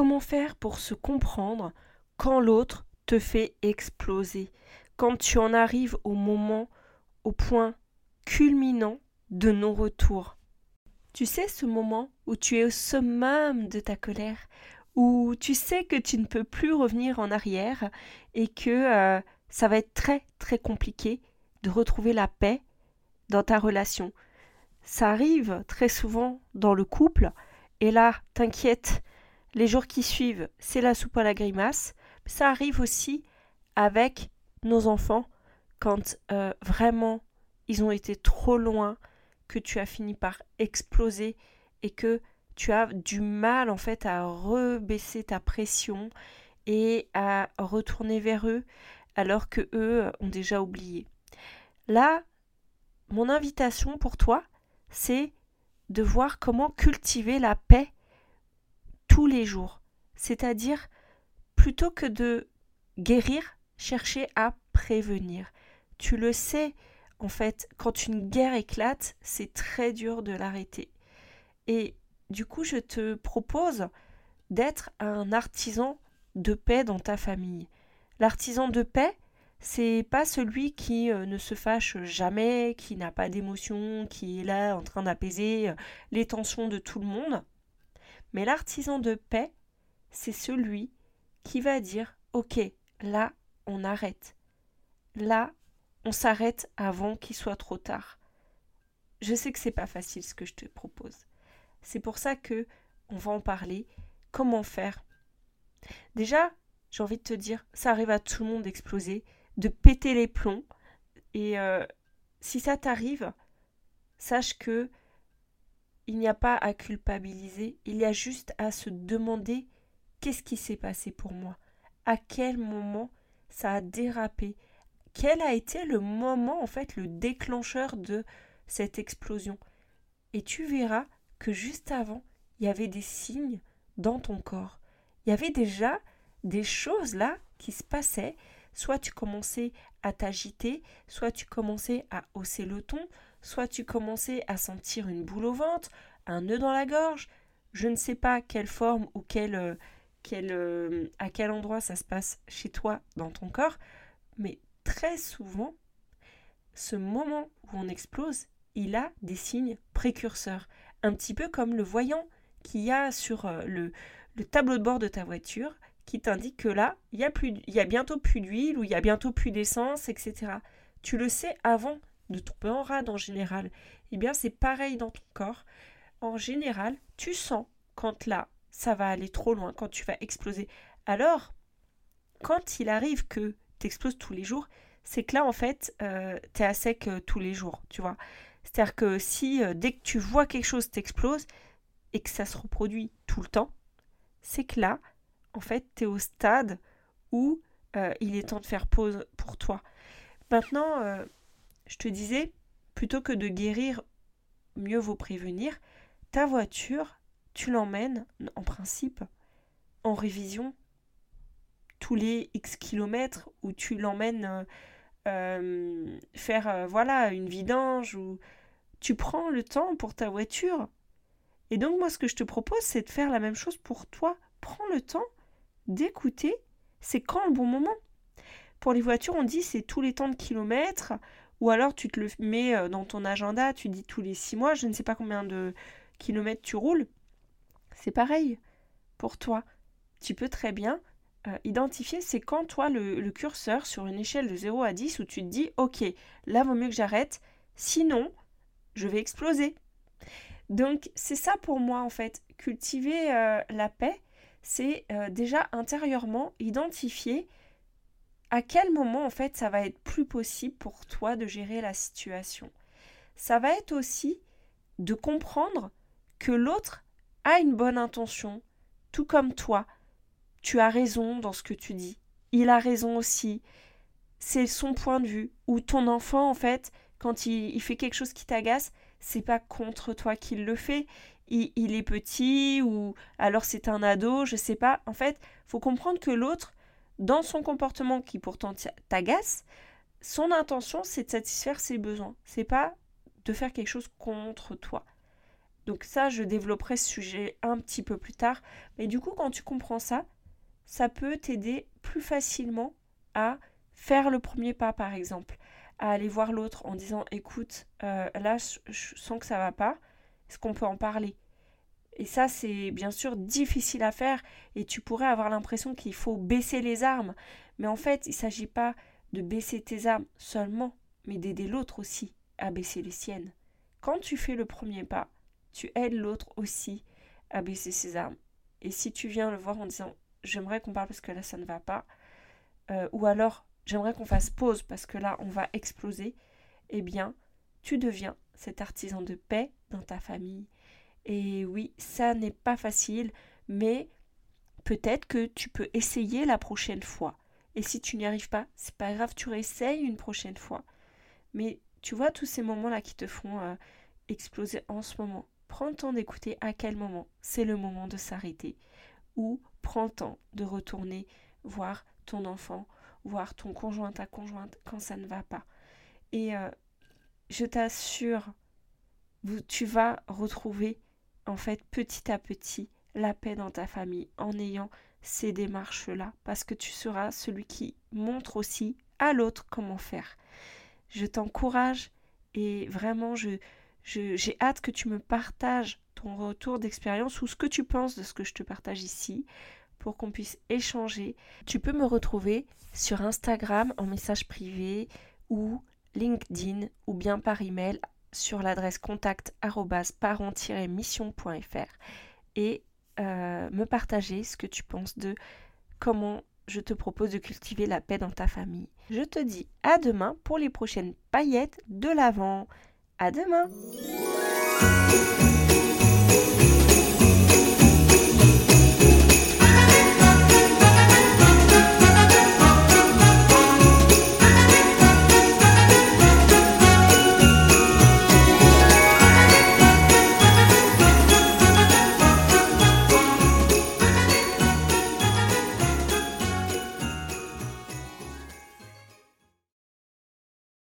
Comment faire pour se comprendre quand l'autre te fait exploser, quand tu en arrives au moment, au point culminant de non-retour Tu sais ce moment où tu es au summum de ta colère, où tu sais que tu ne peux plus revenir en arrière et que euh, ça va être très très compliqué de retrouver la paix dans ta relation. Ça arrive très souvent dans le couple et là, t'inquiète, les jours qui suivent, c'est la soupe à la grimace. Ça arrive aussi avec nos enfants quand euh, vraiment ils ont été trop loin, que tu as fini par exploser et que tu as du mal en fait à rebaisser ta pression et à retourner vers eux alors que eux ont déjà oublié. Là, mon invitation pour toi, c'est de voir comment cultiver la paix tous les jours. C'est-à-dire, plutôt que de guérir, chercher à prévenir. Tu le sais, en fait, quand une guerre éclate, c'est très dur de l'arrêter. Et du coup, je te propose d'être un artisan de paix dans ta famille. L'artisan de paix, c'est pas celui qui euh, ne se fâche jamais, qui n'a pas d'émotion, qui est là en train d'apaiser euh, les tensions de tout le monde. Mais l'artisan de paix, c'est celui qui va dire Ok, là, on arrête. Là, on s'arrête avant qu'il soit trop tard. Je sais que c'est pas facile ce que je te propose. C'est pour ça que on va en parler. Comment faire? Déjà, j'ai envie de te dire, ça arrive à tout le monde d'exploser, de péter les plombs. Et euh, si ça t'arrive, sache que il n'y a pas à culpabiliser, il y a juste à se demander qu'est-ce qui s'est passé pour moi, à quel moment ça a dérapé, quel a été le moment en fait le déclencheur de cette explosion. Et tu verras que juste avant, il y avait des signes dans ton corps. Il y avait déjà des choses là qui se passaient. Soit tu commençais à t'agiter, soit tu commençais à hausser le ton, soit tu commençais à sentir une boule au ventre, un nœud dans la gorge, je ne sais pas quelle forme ou quelle, euh, quelle, euh, à quel endroit ça se passe chez toi dans ton corps, mais très souvent, ce moment où on explose, il a des signes précurseurs, un petit peu comme le voyant qu'il y a sur euh, le, le tableau de bord de ta voiture qui t'indique que là, il y, a y a bientôt plus d'huile ou il y a bientôt plus d'essence, etc. Tu le sais avant de tomber en rade en général. Eh bien, c'est pareil dans ton corps. En général, tu sens quand là, ça va aller trop loin, quand tu vas exploser. Alors, quand il arrive que tu exploses tous les jours, c'est que là, en fait, euh, tu es à sec euh, tous les jours, tu vois. C'est-à-dire que si euh, dès que tu vois quelque chose t'explose et que ça se reproduit tout le temps, c'est que là, en fait, tu es au stade où il est temps de faire pause pour toi. Maintenant, je te disais, plutôt que de guérir, mieux vaut prévenir. Ta voiture, tu l'emmènes, en principe, en révision tous les X kilomètres ou tu l'emmènes euh, faire euh, voilà une vidange ou tu prends le temps pour ta voiture. Et donc moi ce que je te propose c'est de faire la même chose pour toi. Prends le temps d'écouter c'est quand le bon moment. Pour les voitures on dit c'est tous les temps de kilomètres ou alors tu te le mets euh, dans ton agenda, tu dis tous les six mois, je ne sais pas combien de kilomètres tu roules. C'est pareil pour toi. Tu peux très bien euh, identifier, c'est quand toi le, curseur sur une échelle de 0 à 10 où tu te dis, ok, là vaut mieux que j'arrête, sinon je vais exploser. Donc c'est ça pour moi en fait, cultiver euh, la paix, c'est déjà intérieurement identifier à quel moment en fait ça va être plus possible pour toi de gérer la situation? Ça va être aussi de comprendre que l'autre a une bonne intention, tout comme toi. tu as raison dans ce que tu dis. Il a raison aussi. C'est son point de vue. Ou ton enfant, en fait, quand il, fait quelque chose qui t'agace, c'est pas contre toi qu'il le fait. Il, il, est petit ou alors c'est un ado, je sais pas. En fait, faut comprendre que l'autre, dans son comportement qui pourtant t'agace, son intention c'est de satisfaire ses besoins. C'est pas de faire quelque chose contre toi. Donc ça, je développerai ce sujet un petit peu plus tard. Mais du coup, quand tu comprends ça, ça peut t'aider plus facilement à faire le premier pas, par exemple, à aller voir l'autre en disant, écoute, euh, là, je, sens que ça va pas. Est-ce qu'on peut en parler? Et ça, c'est bien sûr difficile à faire et tu pourrais avoir l'impression qu'il faut baisser les armes. Mais en fait, il ne s'agit pas de baisser tes armes seulement, mais d'aider l'autre aussi à baisser les siennes. Quand tu fais le premier pas, tu aides l'autre aussi à baisser ses armes. Et si tu viens le voir en disant j'aimerais qu'on parle parce que là ça ne va pas, euh, ou alors j'aimerais qu'on fasse pause parce que là on va exploser, eh bien tu deviens cet artisan de paix dans ta famille. Et oui, ça n'est pas facile, mais peut-être que tu peux essayer la prochaine fois. Et si tu n'y arrives pas, c'est pas grave, tu réessayes une prochaine fois. Mais tu vois tous ces moments-là qui te font euh, exploser en ce moment. Prends le temps d'écouter à quel moment c'est le moment de s'arrêter. Ou prends le temps de retourner voir ton enfant, voir ton conjoint, ta conjointe quand ça ne va pas. Et euh, je t'assure, tu vas retrouver en fait petit à petit la paix dans ta famille en ayant ces démarches-là, parce que tu seras celui qui montre aussi à l'autre comment faire. Je t'encourage et vraiment j'ai hâte que tu me partages ton retour d'expérience ou ce que tu penses de ce que je te partage ici pour qu'on puisse échanger. Tu peux me retrouver sur Instagram en message privé ou LinkedIn ou bien par email sur l'adresse contact mission.fr et euh, me partager ce que tu penses de comment je te propose de cultiver la paix dans ta famille. Je te dis à demain pour les prochaines paillettes de l'Avent. À demain